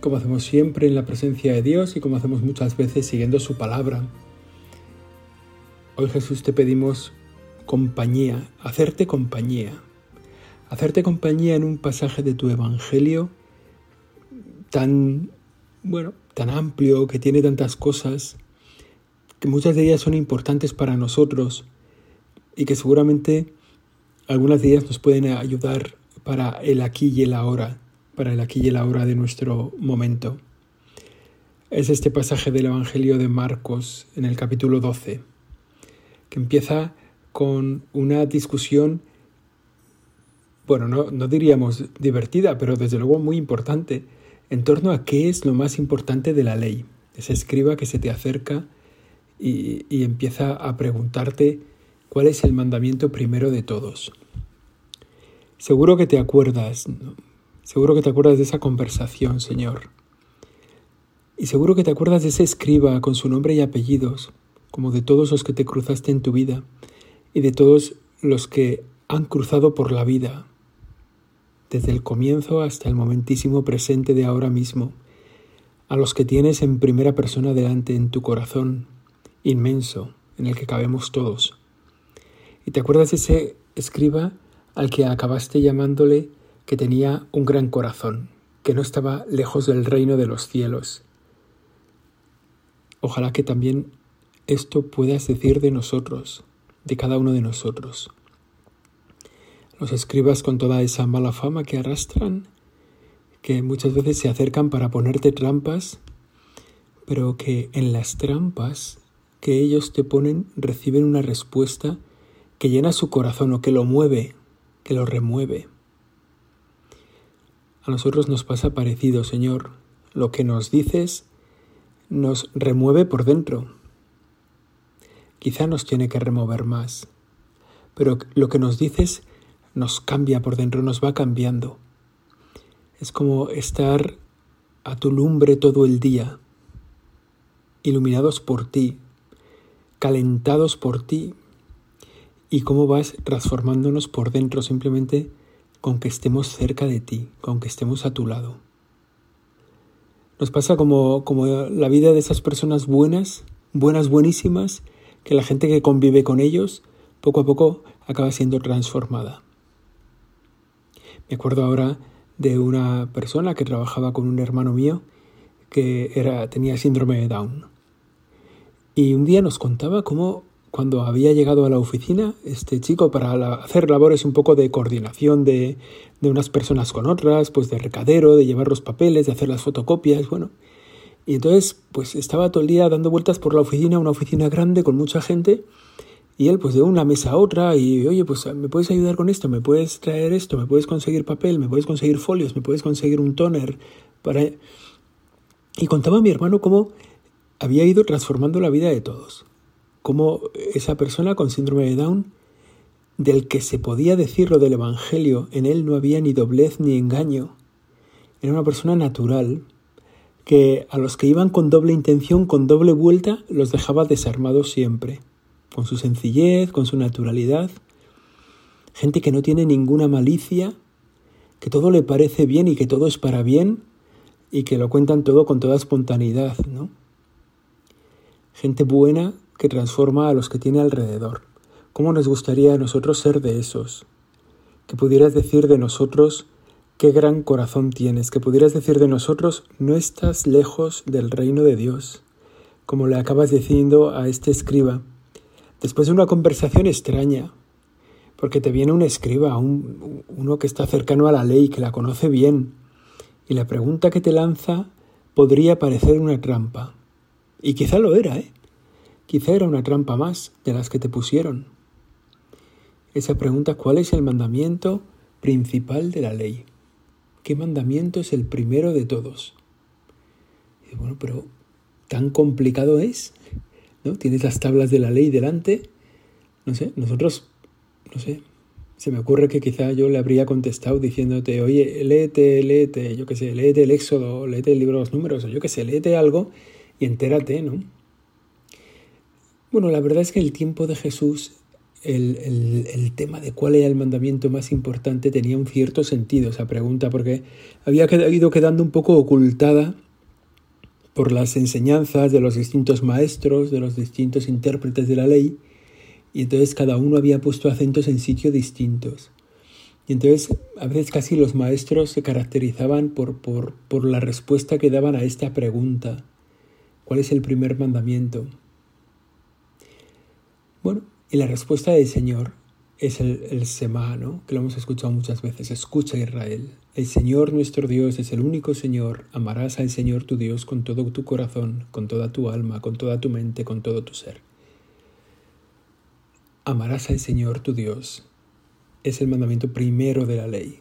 como hacemos siempre en la presencia de Dios y como hacemos muchas veces siguiendo su palabra. Hoy Jesús te pedimos compañía, hacerte compañía, hacerte compañía en un pasaje de tu Evangelio tan, bueno, tan amplio, que tiene tantas cosas, que muchas de ellas son importantes para nosotros y que seguramente algunas de ellas nos pueden ayudar para el aquí y el ahora para el aquí y el ahora de nuestro momento. Es este pasaje del Evangelio de Marcos en el capítulo 12, que empieza con una discusión, bueno, no, diríamos divertida, pero desde luego muy importante, en torno a qué es lo más importante de la ley. Ese escriba que se te acerca y, y empieza a preguntarte cuál es el mandamiento primero de todos. Seguro que te acuerdas, Seguro que te acuerdas de esa conversación, Señor. Y seguro que te acuerdas de ese escriba con su nombre y apellidos, como de todos los que te cruzaste en tu vida y de todos los que han cruzado por la vida, desde el comienzo hasta el momentísimo presente de ahora mismo, a los que tienes en primera persona delante en tu corazón inmenso en el que cabemos todos. Y te acuerdas de ese escriba al que acabaste llamándole que tenía un gran corazón, que no estaba lejos del reino de los cielos. Ojalá que también esto puedas decir de nosotros, de cada uno de nosotros. Los escribas con toda esa mala fama que arrastran, que muchas veces se acercan para ponerte trampas, pero que en las trampas que ellos te ponen reciben una respuesta que llena su corazón o que lo mueve, que lo remueve. A nosotros nos pasa parecido, Señor. Lo que nos dices nos remueve por dentro. Quizá nos tiene que remover más, pero lo que nos dices nos cambia por dentro, nos va cambiando. Es como estar a tu lumbre todo el día, iluminados por ti, calentados por ti, y cómo vas transformándonos por dentro simplemente con que estemos cerca de ti, con que estemos a tu lado. Nos pasa como, como la vida de esas personas buenas, buenas, buenísimas, que la gente que convive con ellos poco a poco acaba siendo transformada. Me acuerdo ahora de una persona que trabajaba con un hermano mío que era, tenía síndrome de Down. Y un día nos contaba cómo cuando había llegado a la oficina, este chico para hacer labores un poco de coordinación de, de, unas personas con otras, pues de recadero, de llevar los papeles, de hacer las fotocopias, bueno. Y entonces, pues estaba todo el día dando vueltas por la oficina, una oficina grande con mucha gente, y él pues de una mesa a otra, y oye, pues me puedes ayudar con esto, me puedes traer esto, me puedes conseguir papel, me puedes conseguir folios, me puedes conseguir un toner, para... Y contaba a mi hermano cómo había ido transformando la vida de todos como esa persona con síndrome de Down, del que se podía decir lo del Evangelio, en él no había ni doblez ni engaño. Era una persona natural, que a los que iban con doble intención, con doble vuelta, los dejaba desarmados siempre, con su sencillez, con su naturalidad. Gente que no tiene ninguna malicia, que todo le parece bien y que todo es para bien, y que lo cuentan todo con toda espontaneidad, ¿no? Gente buena que transforma a los que tiene alrededor. ¿Cómo nos gustaría a nosotros ser de esos? Que pudieras decir de nosotros, qué gran corazón tienes, que pudieras decir de nosotros, no estás lejos del reino de Dios, como le acabas diciendo a este escriba, después de una conversación extraña, porque te viene un escriba, un, uno que está cercano a la ley, que la conoce bien, y la pregunta que te lanza podría parecer una trampa. Y quizá lo era, ¿eh? Quizá era una trampa más de las que te pusieron. Esa pregunta, ¿cuál es el mandamiento principal de la ley? ¿Qué mandamiento es el primero de todos? bueno, pero ¿tan complicado es? ¿no? Tienes las tablas de la ley delante, no sé, nosotros, no sé, se me ocurre que quizá yo le habría contestado diciéndote, oye, léete, léete, yo qué sé, léete el Éxodo, léete el libro de los números, o yo qué sé, léete algo y entérate, ¿no? Bueno, la verdad es que el tiempo de Jesús, el, el, tema de cuál era el mandamiento más importante tenía un cierto sentido esa pregunta, porque había ido quedando un poco ocultada por las enseñanzas de los distintos maestros, de los distintos intérpretes de la ley, y entonces cada uno había puesto acentos en sitios distintos. Y entonces a veces casi los maestros se caracterizaban por, por, por la respuesta que daban a esta pregunta. ¿Cuál es el primer mandamiento? Bueno, y la respuesta del Señor es el, el Semá, que lo hemos escuchado muchas veces. Escucha Israel. El Señor nuestro Dios es el único Señor. Amarás al Señor tu Dios con todo tu corazón, con toda tu alma, con toda tu mente, con todo tu ser. Amarás al Señor tu Dios. Es el mandamiento primero de la ley.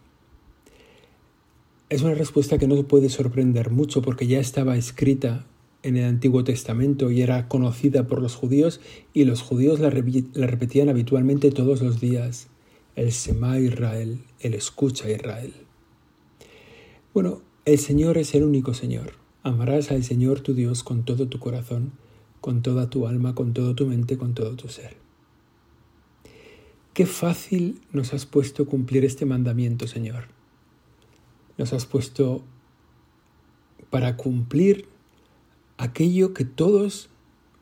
Es una respuesta que no puede sorprender mucho porque ya estaba escrita en el Antiguo Testamento y era conocida por los judíos y los judíos la, repetían habitualmente todos los días. El Sema Israel, el escucha Israel. Bueno, el Señor es el único Señor. Amarás al Señor tu Dios con todo tu corazón, con toda tu alma, con toda tu mente, con todo tu ser. Qué fácil nos has puesto cumplir este mandamiento, Señor. Nos has puesto para cumplir aquello que todos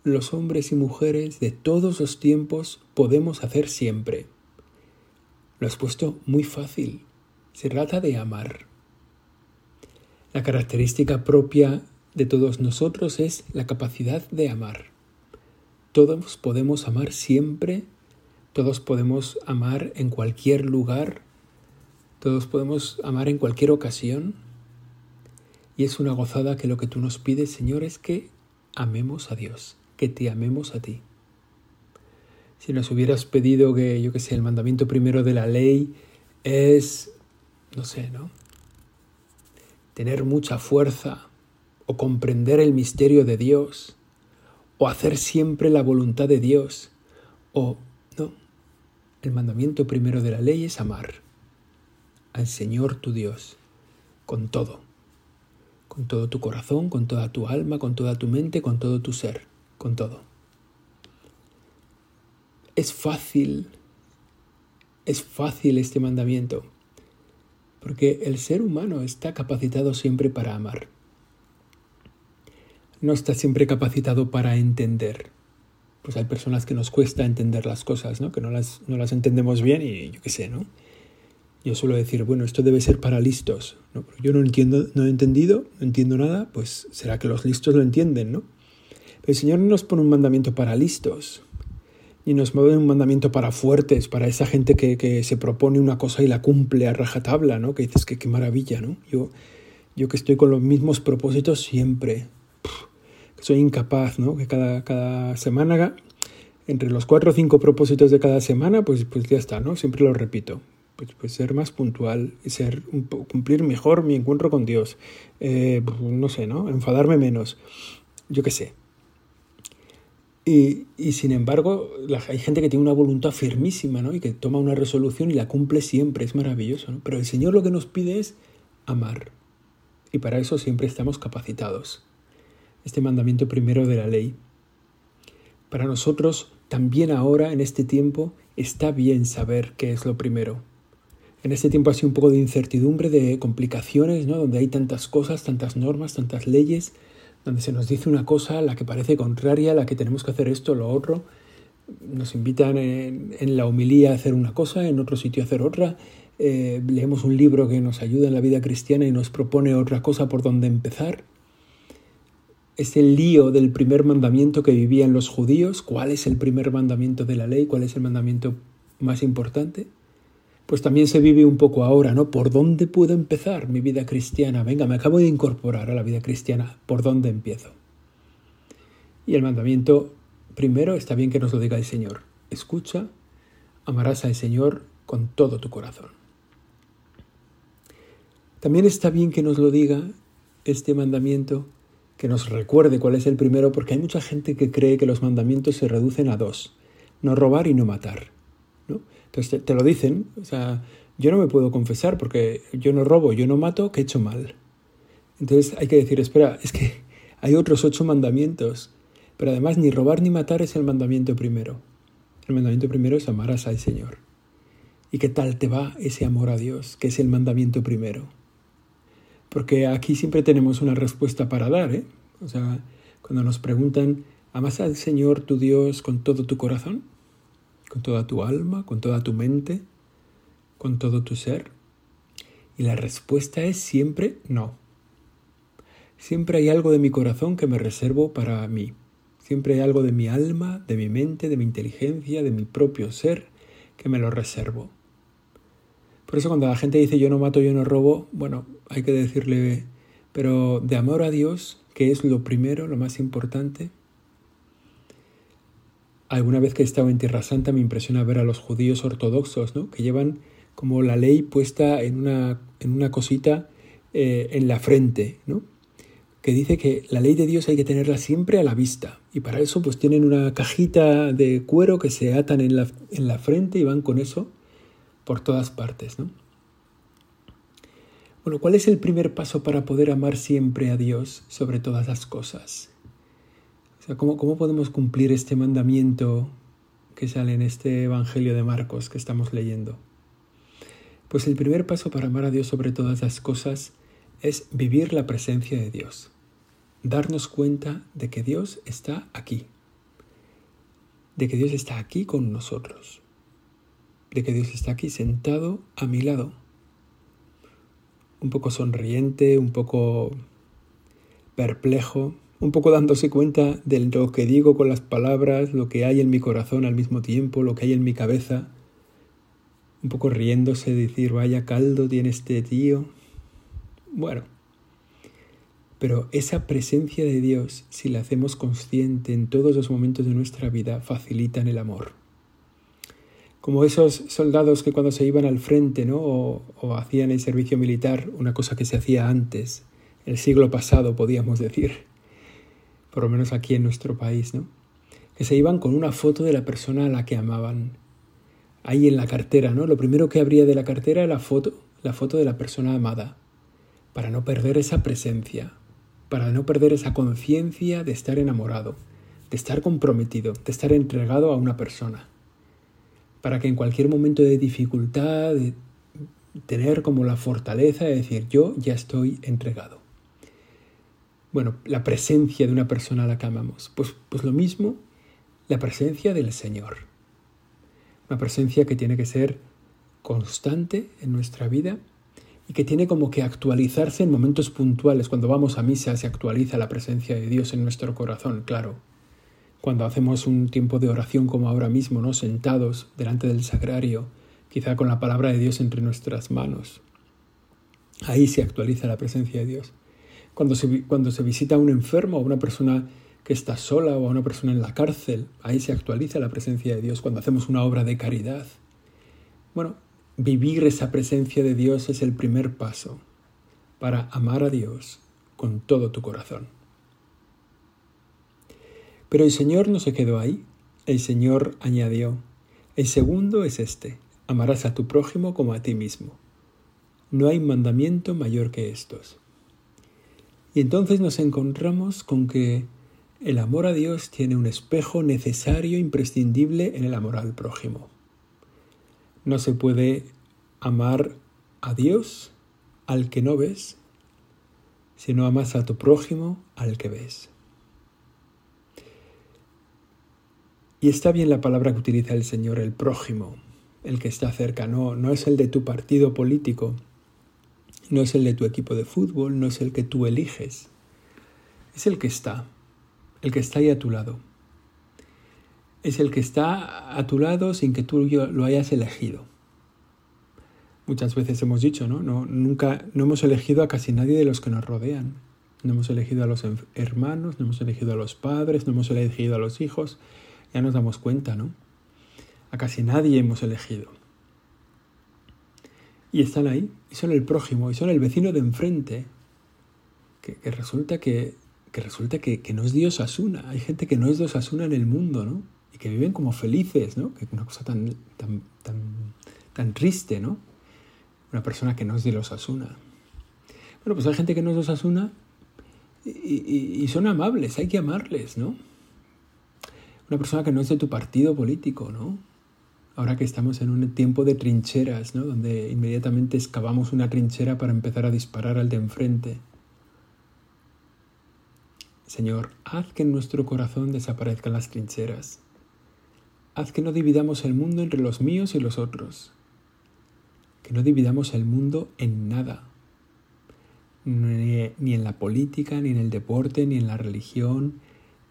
los hombres y mujeres de todos los tiempos podemos hacer siempre. Lo has puesto muy fácil. Se trata de amar. La característica propia de todos nosotros es la capacidad de amar. Todos podemos amar siempre todos podemos amar en cualquier lugar, todos podemos amar en cualquier ocasión. Y es una gozada que lo que tú nos pides, Señor, es que amemos a Dios, que te amemos a ti. Si nos hubieras pedido que, yo que sé, el mandamiento primero de la ley es, no sé, ¿no? Tener mucha fuerza o comprender el misterio de Dios o hacer siempre la voluntad de Dios o el mandamiento primero de la ley es amar al Señor tu Dios con todo, con todo tu corazón, con toda tu alma, con toda tu mente, con todo tu ser, con todo. Es fácil, es fácil este mandamiento, porque el ser humano está capacitado siempre para amar. No está siempre capacitado para entender pues hay personas que nos cuesta entender las cosas, ¿no? Que no las, no las entendemos bien y yo qué sé, ¿no? Yo suelo decir, bueno, esto debe ser para listos, ¿no? yo no entiendo, no he entendido, no entiendo nada, pues será que los listos lo entienden, ¿no? El Señor no nos pone un mandamiento para listos, ni nos mueve un mandamiento para fuertes, para esa gente que, que, se propone una cosa y la cumple a rajatabla, ¿no? Que dices que qué maravilla, ¿no? Yo, yo que estoy con los mismos propósitos siempre, soy incapaz, ¿no? Que cada, cada semana, entre los cuatro o cinco propósitos de cada semana, pues, pues ya está, ¿no? Siempre lo repito. Pues, pues ser más puntual, ser, cumplir mejor mi encuentro con Dios. Eh, no sé, ¿no? Enfadarme menos. Yo qué sé. Y, y, sin embargo, hay gente que tiene una voluntad firmísima, ¿no? Y que toma una resolución y la cumple siempre, es maravilloso, ¿no? Pero el Señor lo que nos pide es amar. Y para eso siempre estamos capacitados este mandamiento primero de la ley. Para nosotros, también ahora, en este tiempo, está bien saber qué es lo primero. En este tiempo sido un poco de incertidumbre, de complicaciones, ¿no? donde hay tantas cosas, tantas normas, tantas leyes, donde se nos dice una cosa, la que parece contraria, la que tenemos que hacer esto, lo otro. Nos invitan en, la homilía a hacer una cosa, en otro sitio a hacer otra. Eh, leemos un libro que nos ayuda en la vida cristiana y nos propone otra cosa por donde empezar es el lío del primer mandamiento que vivían los judíos. ¿Cuál es el primer mandamiento de la ley? ¿Cuál es el mandamiento más importante? Pues también se vive un poco ahora, ¿no? ¿Por dónde puedo empezar mi vida cristiana? Venga, me acabo de incorporar a la vida cristiana. ¿Por dónde empiezo? Y el mandamiento primero está bien que nos lo diga el Señor. Escucha, amarás al Señor con todo tu corazón. También está bien que nos lo diga este mandamiento que nos recuerde cuál es el primero, porque hay mucha gente que cree que los mandamientos se reducen a dos, no robar y no matar. ¿no? Entonces te, lo dicen, o sea, yo no me puedo confesar porque yo no robo, yo no mato, que he hecho mal. Entonces hay que decir, espera, es que hay otros ocho mandamientos, pero además ni robar ni matar es el mandamiento primero. El mandamiento primero es amarás al Señor. ¿Y qué tal te va ese amor a Dios, que es el mandamiento primero? Porque aquí siempre tenemos una respuesta para dar, ¿eh? O sea, cuando nos preguntan, ¿amas al Señor tu Dios con todo tu corazón? ¿Con toda tu alma? ¿Con toda tu mente? ¿Con todo tu ser? Y la respuesta es siempre no. Siempre hay algo de mi corazón que me reservo para mí. Siempre hay algo de mi alma, de mi mente, de mi inteligencia, de mi propio ser, que me lo reservo. Por eso cuando la gente dice yo no mato, yo no robo, bueno, hay que decirle, pero de amor a Dios, que es lo primero, lo más importante. Alguna vez que he estado en Tierra Santa me impresiona ver a los judíos ortodoxos, ¿no? que llevan como la ley puesta en una, en una cosita eh, en la frente, ¿no? que dice que la ley de Dios hay que tenerla siempre a la vista. Y para eso pues tienen una cajita de cuero que se atan en la, en la frente y van con eso por todas partes, ¿no? Bueno, ¿cuál es el primer paso para poder amar siempre a Dios sobre todas las cosas? O sea, ¿cómo, ¿cómo podemos cumplir este mandamiento que sale en este Evangelio de Marcos que estamos leyendo? Pues el primer paso para amar a Dios sobre todas las cosas es vivir la presencia de Dios, darnos cuenta de que Dios está aquí, de que Dios está aquí con nosotros de que Dios está aquí sentado a mi lado, un poco sonriente, un poco perplejo, un poco dándose cuenta de lo que digo con las palabras, lo que hay en mi corazón al mismo tiempo, lo que hay en mi cabeza, un poco riéndose, decir, vaya caldo tiene este tío. Bueno, pero esa presencia de Dios, si la hacemos consciente en todos los momentos de nuestra vida, facilitan el amor como esos soldados que cuando se iban al frente ¿no? o, hacían el servicio militar, una cosa que se hacía antes, el siglo pasado podíamos decir, por lo menos aquí en nuestro país, ¿no? que se iban con una foto de la persona a la que amaban, ahí en la cartera, ¿no? Lo primero que habría de la cartera era la foto, la foto de la persona amada, para no perder esa presencia, para no perder esa conciencia de estar enamorado, de estar comprometido, de estar entregado a una persona para que en cualquier momento de dificultad, de tener como la fortaleza de decir yo ya estoy entregado. Bueno, la presencia de una persona a la que amamos. Pues, pues lo mismo, la presencia del Señor. Una presencia que tiene que ser constante en nuestra vida y que tiene como que actualizarse en momentos puntuales. Cuando vamos a misa se actualiza la presencia de Dios en nuestro corazón, claro cuando hacemos un tiempo de oración como ahora mismo, ¿no? sentados delante del sagrario, quizá con la palabra de Dios entre nuestras manos. Ahí se actualiza la presencia de Dios. Cuando se, cuando se visita a un enfermo, a una persona que está sola o a una persona en la cárcel, ahí se actualiza la presencia de Dios. Cuando hacemos una obra de caridad. Bueno, vivir esa presencia de Dios es el primer paso para amar a Dios con todo tu corazón. Pero el Señor no se quedó ahí. El Señor añadió, el segundo es este, amarás a tu prójimo como a ti mismo. No hay mandamiento mayor que estos. Y entonces nos encontramos con que el amor a Dios tiene un espejo necesario, imprescindible en el amor al prójimo. No se puede amar a Dios al que no ves, si no amas a tu prójimo al que ves. Y está bien la palabra que utiliza el Señor, el prójimo, el que está cerca, no, no es el de tu partido político, no es el de tu equipo de fútbol, no es el que tú eliges, es el que está, el que está ahí a tu lado. Es el que está a tu lado sin que tú lo hayas elegido. Muchas veces hemos dicho, ¿no? no nunca, no hemos elegido a casi nadie de los que nos rodean. No hemos elegido a los hermanos, no hemos elegido a los padres, no hemos elegido a los hijos, ya nos damos cuenta, ¿no? A casi nadie hemos elegido. Y están ahí, y son el prójimo, y son el vecino de enfrente, que, resulta que, que resulta que, no es Dios Asuna. Hay gente que no es Dios Asuna en el mundo, ¿no? Y que viven como felices, ¿no? Que es una cosa tan, tan, tan, triste, ¿no? Una persona que no es de los Asuna. Bueno, pues hay gente que no es de los Asuna y, y, son amables, hay que amarles, ¿no? Una persona que no es de tu partido político, ¿no? Ahora que estamos en un tiempo de trincheras, ¿no? Donde inmediatamente excavamos una trinchera para empezar a disparar al de enfrente. Señor, haz que en nuestro corazón desaparezcan las trincheras. Haz que no dividamos el mundo entre los míos y los otros. Que no dividamos el mundo en nada. Ni, en la política, ni en el deporte, ni en la religión,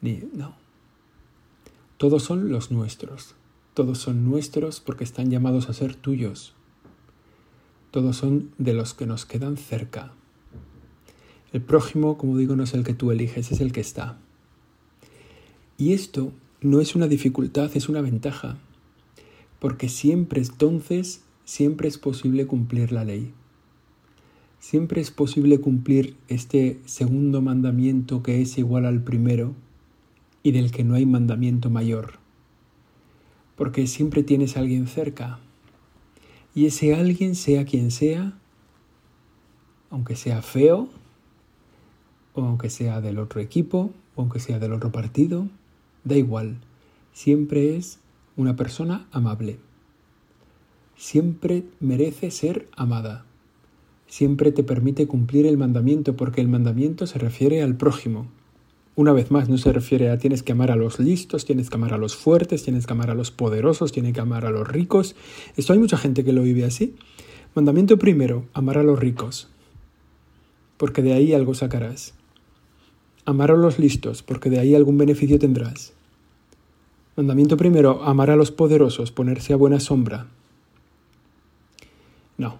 ni... No. Todos son los nuestros. Todos son nuestros porque están llamados a ser tuyos. Todos son de los que nos quedan cerca. El prójimo, como digo, no es el que tú eliges, es el que está. Y esto no es una dificultad, es una ventaja, porque siempre entonces, siempre es posible cumplir la ley. Siempre es posible cumplir este segundo mandamiento que es igual al primero y del que no hay mandamiento mayor. Porque siempre tienes a alguien cerca. Y ese alguien, sea quien sea, aunque sea feo, o aunque sea del otro equipo, o aunque sea del otro partido, da igual, siempre es una persona amable. Siempre merece ser amada. Siempre te permite cumplir el mandamiento, porque el mandamiento se refiere al prójimo. Una vez más, no se refiere a tienes que amar a los listos, tienes que amar a los fuertes, tienes que amar a los poderosos, tienes que amar a los ricos. Esto hay mucha gente que lo vive así. Mandamiento primero, amar a los ricos, porque de ahí algo sacarás. Amar a los listos, porque de ahí algún beneficio tendrás. Mandamiento primero, amar a los poderosos, ponerse a buena sombra. No,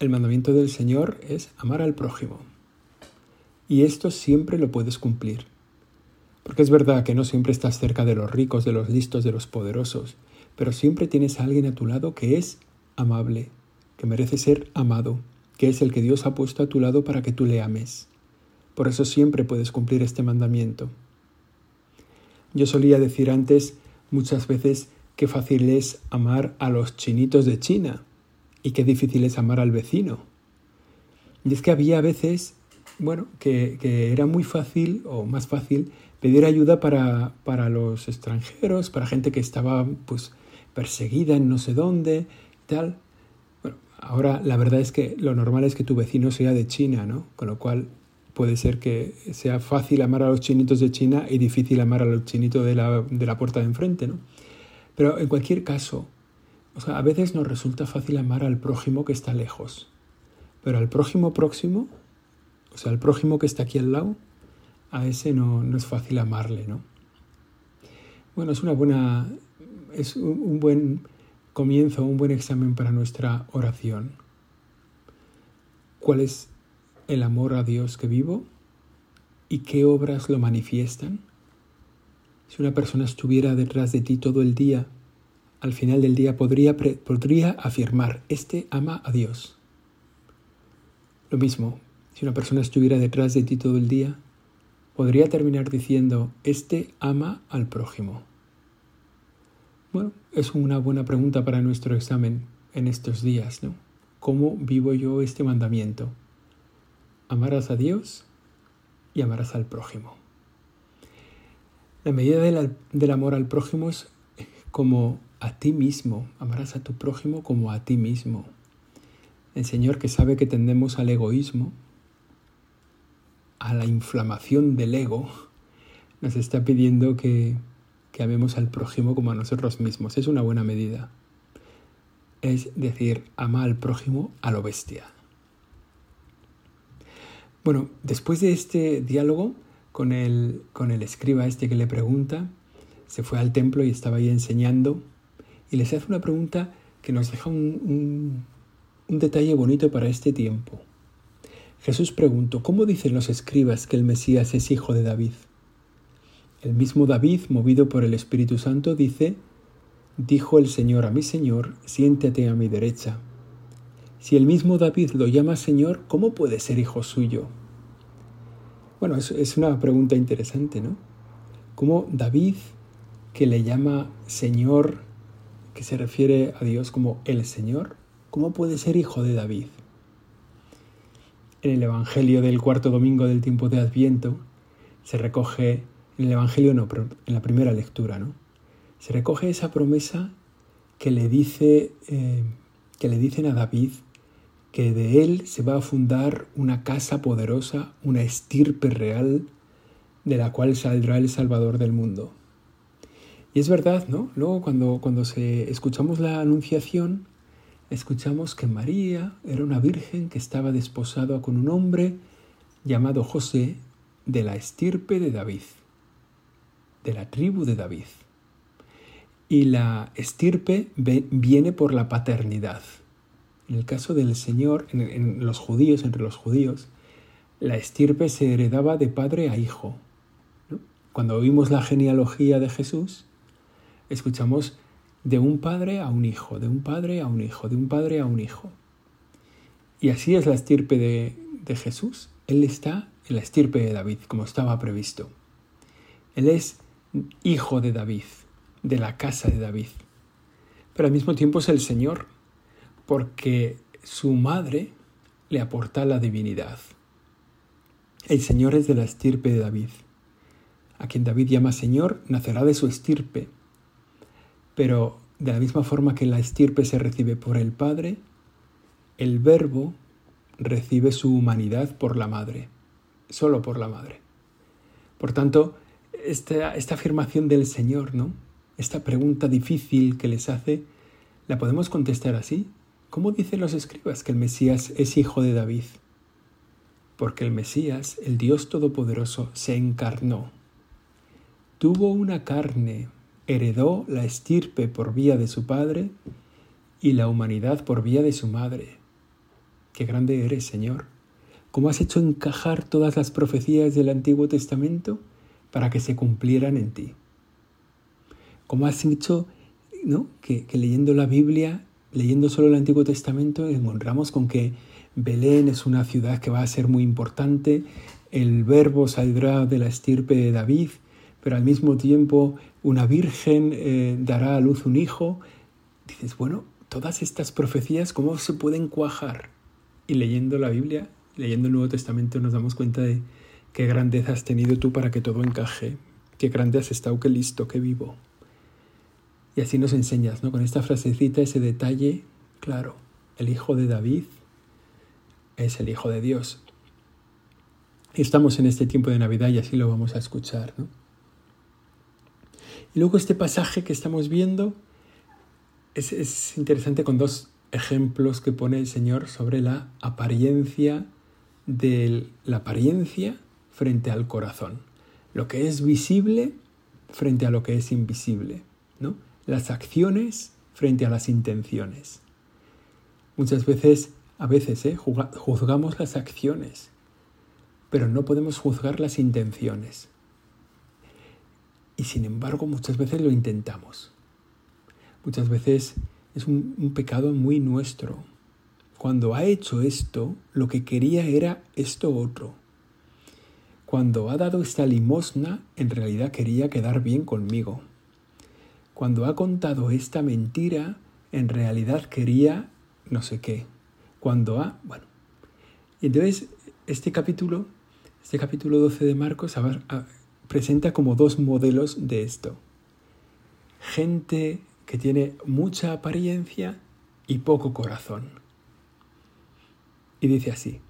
el mandamiento del Señor es amar al prójimo. Y esto siempre lo puedes cumplir. Porque es verdad que no siempre estás cerca de los ricos, de los listos, de los poderosos, pero siempre tienes a alguien a tu lado que es amable, que merece ser amado, que es el que Dios ha puesto a tu lado para que tú le ames. Por eso siempre puedes cumplir este mandamiento. Yo solía decir antes muchas veces qué fácil es amar a los chinitos de China y qué difícil es amar al vecino. Y es que había veces, bueno, que, era muy fácil o más fácil pedir ayuda para, para, los extranjeros, para gente que estaba pues perseguida en no sé dónde, tal. Bueno, ahora la verdad es que lo normal es que tu vecino sea de China, ¿no? Con lo cual puede ser que sea fácil amar a los chinitos de China y difícil amar a los chinitos de la, de la puerta de enfrente, ¿no? Pero en cualquier caso, o sea, a veces nos resulta fácil amar al prójimo que está lejos, pero al prójimo próximo, o sea, al prójimo que está aquí al lado, a ese no, no es fácil amarle, ¿no? Bueno, es una buena, es un buen comienzo, un buen examen para nuestra oración. ¿Cuál es el amor a Dios que vivo y qué obras lo manifiestan? Si una persona estuviera detrás de ti todo el día, al final del día podría, podría afirmar, este ama a Dios. Lo mismo, si una persona estuviera detrás de ti todo el día, podría terminar diciendo, este ama al prójimo. Bueno, es una buena pregunta para nuestro examen en estos días, ¿no? ¿Cómo vivo yo este mandamiento? amarás a Dios y amarás al prójimo. La medida del, amor al prójimo es como a ti mismo, amarás a tu prójimo como a ti mismo. El Señor que sabe que tendemos al egoísmo, a la inflamación del ego, nos está pidiendo que, que amemos al prójimo como a nosotros mismos. Es una buena medida. Es decir, ama al prójimo a lo bestia. Bueno, después de este diálogo con el, con el escriba este que le pregunta, se fue al templo y estaba ahí enseñando y les hace una pregunta que nos deja un, un detalle bonito para este tiempo. Jesús preguntó, ¿cómo dicen los escribas que el Mesías es hijo de David? El mismo David, movido por el Espíritu Santo, dice, dijo el Señor a mi Señor, siéntate a mi derecha si el mismo David lo llama Señor, ¿cómo puede ser hijo suyo? Bueno, es, es una pregunta interesante, ¿no? ¿Cómo David, que le llama Señor, que se refiere a Dios como el Señor, cómo puede ser hijo de David? En el Evangelio del cuarto domingo del tiempo de Adviento se recoge, en el Evangelio no, pero en la primera lectura, ¿no? Se recoge esa promesa que le dice, eh, que le dicen a David que de él se va a fundar una casa poderosa, una estirpe real, de la cual saldrá el Salvador del mundo. Y es verdad, ¿no? Luego cuando, cuando escuchamos la anunciación, escuchamos que María era una virgen que estaba desposada con un hombre llamado José de la estirpe de David, de la tribu de David. Y la estirpe viene por la paternidad. En el caso del Señor, en, los judíos, entre los judíos, la estirpe se heredaba de padre a hijo. Cuando oímos la genealogía de Jesús, escuchamos de un padre a un hijo, de un padre a un hijo, de un padre a un hijo. Y así es la estirpe de, de Jesús. Él está en la estirpe de David, como estaba previsto. Él es hijo de David, de la casa de David. Pero al mismo tiempo es el Señor, porque su madre le aporta la divinidad. El Señor es de la estirpe de David. A quien David llama Señor, nacerá de su estirpe. Pero de la misma forma que la estirpe se recibe por el Padre, el Verbo recibe su humanidad por la Madre, solo por la Madre. Por tanto, esta, esta afirmación del Señor, ¿no? Esta pregunta difícil que les hace, la podemos contestar así. ¿Cómo dicen los escribas que el Mesías es hijo de David? Porque el Mesías, el Dios Todopoderoso, se encarnó. Tuvo una carne, heredó la estirpe por vía de su padre y la humanidad por vía de su madre. Qué grande eres, Señor. ¿Cómo has hecho encajar todas las profecías del Antiguo Testamento para que se cumplieran en ti? ¿Cómo has hecho ¿no? que, que leyendo la Biblia leyendo solo el Antiguo Testamento encontramos con que Belén es una ciudad que va a ser muy importante, el verbo saldrá de la estirpe de David, pero al mismo tiempo una virgen eh, dará a luz un hijo. Dices, bueno, todas estas profecías, ¿cómo se pueden cuajar? Y leyendo la Biblia, leyendo el Nuevo Testamento, nos damos cuenta de qué grandeza has tenido tú para que todo encaje, qué grande has estado, qué listo, qué vivo. Y así nos enseñas, ¿no? Con esta frasecita, ese detalle, claro, el hijo de David es el hijo de Dios. Estamos en este tiempo de Navidad y así lo vamos a escuchar, ¿no? Y luego este pasaje que estamos viendo es, es interesante con dos ejemplos que pone el Señor sobre la apariencia de la apariencia frente al corazón. Lo que es visible frente a lo que es invisible, ¿no? las acciones frente a las intenciones. Muchas veces, a veces, ¿eh? juzgamos las acciones, pero no podemos juzgar las intenciones. Y sin embargo, muchas veces lo intentamos. Muchas veces es un, pecado muy nuestro. Cuando ha hecho esto, lo que quería era esto otro. Cuando ha dado esta limosna, en realidad quería quedar bien conmigo cuando ha contado esta mentira, en realidad quería no sé qué. Cuando ha, bueno. Y entonces este capítulo, este capítulo 12 de Marcos presenta como dos modelos de esto. Gente que tiene mucha apariencia y poco corazón. Y dice así: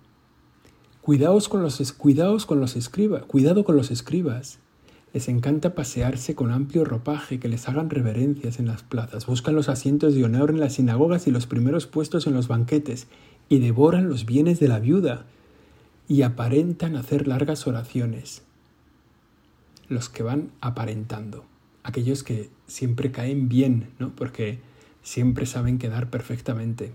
Cuidaos con los, cuidaos con los escribas, cuidado con los escribas les encanta pasearse con amplio ropaje, que les hagan reverencias en las plazas, buscan los asientos de honor en las sinagogas y los primeros puestos en los banquetes, y devoran los bienes de la viuda, y aparentan hacer largas oraciones. Los que van aparentando, aquellos que siempre caen bien, ¿no? Porque siempre saben quedar perfectamente.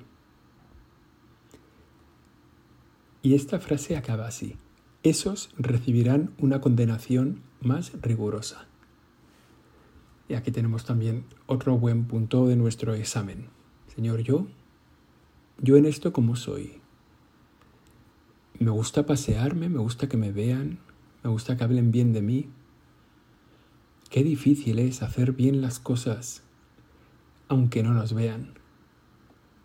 Y esta frase acaba así. Esos recibirán una condenación más rigurosa. Y aquí tenemos también otro buen punto de nuestro examen. Señor, yo, yo en esto como soy. Me gusta pasearme, me gusta que me vean, me gusta que hablen bien de mí. Qué difícil es hacer bien las cosas aunque no nos vean.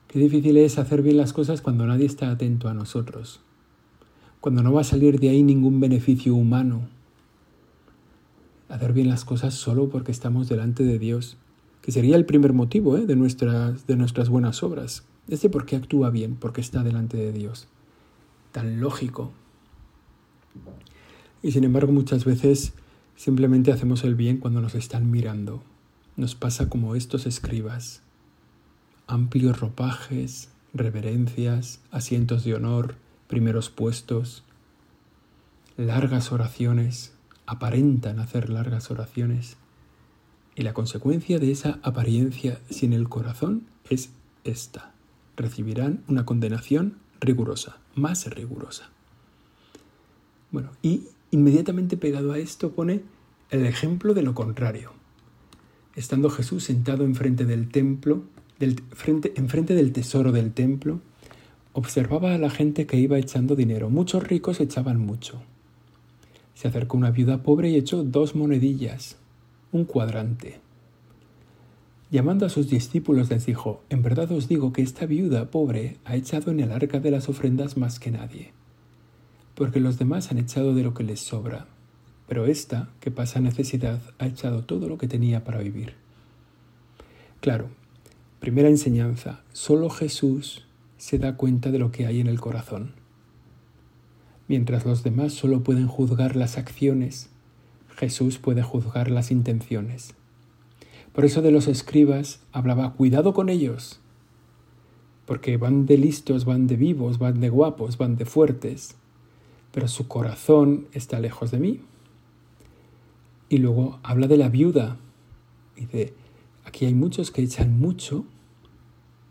Qué difícil es hacer bien las cosas cuando nadie está atento a nosotros, cuando no va a salir de ahí ningún beneficio humano. Hacer bien las cosas solo porque estamos delante de Dios, que sería el primer motivo ¿eh? de, nuestras, de nuestras buenas obras. Este por qué actúa bien, porque está delante de Dios. Tan lógico. Y sin embargo muchas veces simplemente hacemos el bien cuando nos están mirando. Nos pasa como estos escribas amplios ropajes, reverencias, asientos de honor, primeros puestos, largas oraciones, aparentan hacer largas oraciones. Y la consecuencia de esa apariencia sin el corazón es esta. Recibirán una condenación rigurosa, más rigurosa. Bueno, y inmediatamente pegado a esto pone el ejemplo de lo contrario. Estando Jesús sentado enfrente del templo, enfrente del tesoro del templo, observaba a la gente que iba echando dinero. Muchos ricos echaban mucho. Se acercó una viuda pobre y echó dos monedillas, un cuadrante. Llamando a sus discípulos les dijo, En verdad os digo que esta viuda pobre ha echado en el arca de las ofrendas más que nadie, porque los demás han echado de lo que les sobra, pero esta, que pasa necesidad, ha echado todo lo que tenía para vivir. Claro, Primera enseñanza, solo Jesús se da cuenta de lo que hay en el corazón. Mientras los demás solo pueden juzgar las acciones, Jesús puede juzgar las intenciones. Por eso de los escribas hablaba, cuidado con ellos, porque van de listos, van de vivos, van de guapos, van de fuertes, pero su corazón está lejos de mí. Y luego habla de la viuda, de Aquí hay muchos que echan mucho,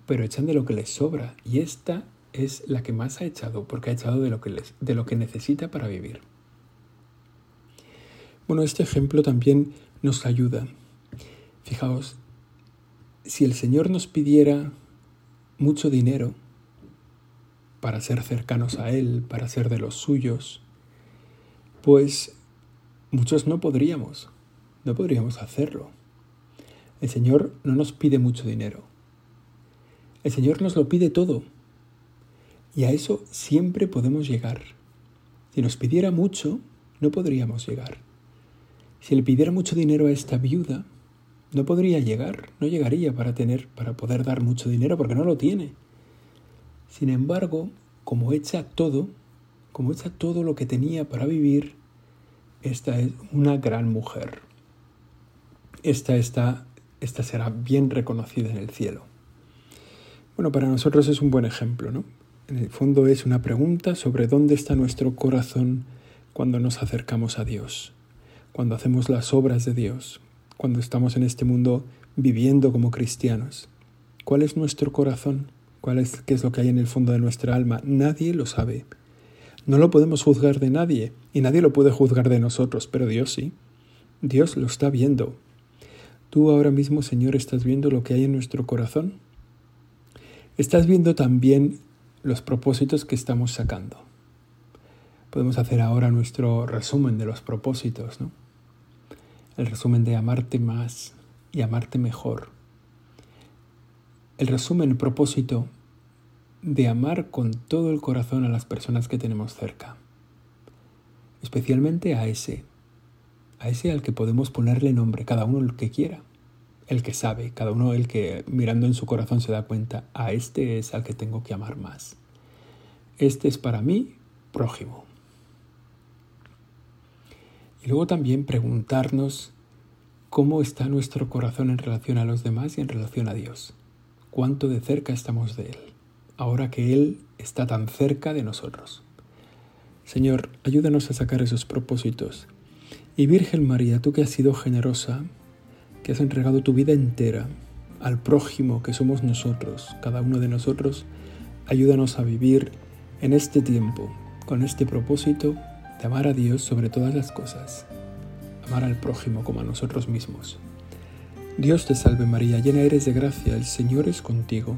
pero echan de lo que les sobra. Y esta es la que más ha echado, porque ha echado de lo que, les, de lo que necesita para vivir. Bueno, este ejemplo también nos ayuda. Fijaos, si el Señor nos pidiera mucho dinero para ser cercanos a Él, para ser de los suyos, pues muchos no podríamos, no podríamos hacerlo. El Señor no nos pide mucho dinero. El Señor nos lo pide todo. Y a eso siempre podemos llegar. Si nos pidiera mucho, no podríamos llegar. Si le pidiera mucho dinero a esta viuda, no podría llegar, no llegaría para tener, para poder dar mucho dinero, porque no lo tiene. Sin embargo, como echa todo, como echa todo lo que tenía para vivir, esta es una gran mujer. Esta esta será bien reconocida en el cielo. Bueno, para nosotros es un buen ejemplo, ¿no? En el fondo es una pregunta sobre dónde está nuestro corazón cuando nos acercamos a Dios, cuando hacemos las obras de Dios, cuando estamos en este mundo viviendo como cristianos. ¿Cuál es nuestro corazón? ¿Cuál es, ¿Qué es lo que hay en el fondo de nuestra alma? Nadie lo sabe. No lo podemos juzgar de nadie y nadie lo puede juzgar de nosotros, pero Dios sí. Dios lo está viendo Tú ahora mismo, Señor, estás viendo lo que hay en nuestro corazón. Estás viendo también los propósitos que estamos sacando. Podemos hacer ahora nuestro resumen de los propósitos, ¿no? El resumen de amarte más y amarte mejor. El resumen, propósito de amar con todo el corazón a las personas que tenemos cerca. Especialmente a ese a ese al que podemos ponerle nombre, cada uno el que quiera, el que sabe, cada uno el que mirando en su corazón se da cuenta, a este es al que tengo que amar más. Este es para mí prójimo. Y luego también preguntarnos cómo está nuestro corazón en relación a los demás y en relación a Dios. Cuánto de cerca estamos de Él, ahora que Él está tan cerca de nosotros. Señor, ayúdanos a sacar esos propósitos y Virgen María, tú que has sido generosa, que has entregado tu vida entera al prójimo que somos nosotros, cada uno de nosotros, ayúdanos a vivir en este tiempo con este propósito de amar a Dios sobre todas las cosas, amar al prójimo como a nosotros mismos. Dios te salve María, llena eres de gracia, el Señor es contigo,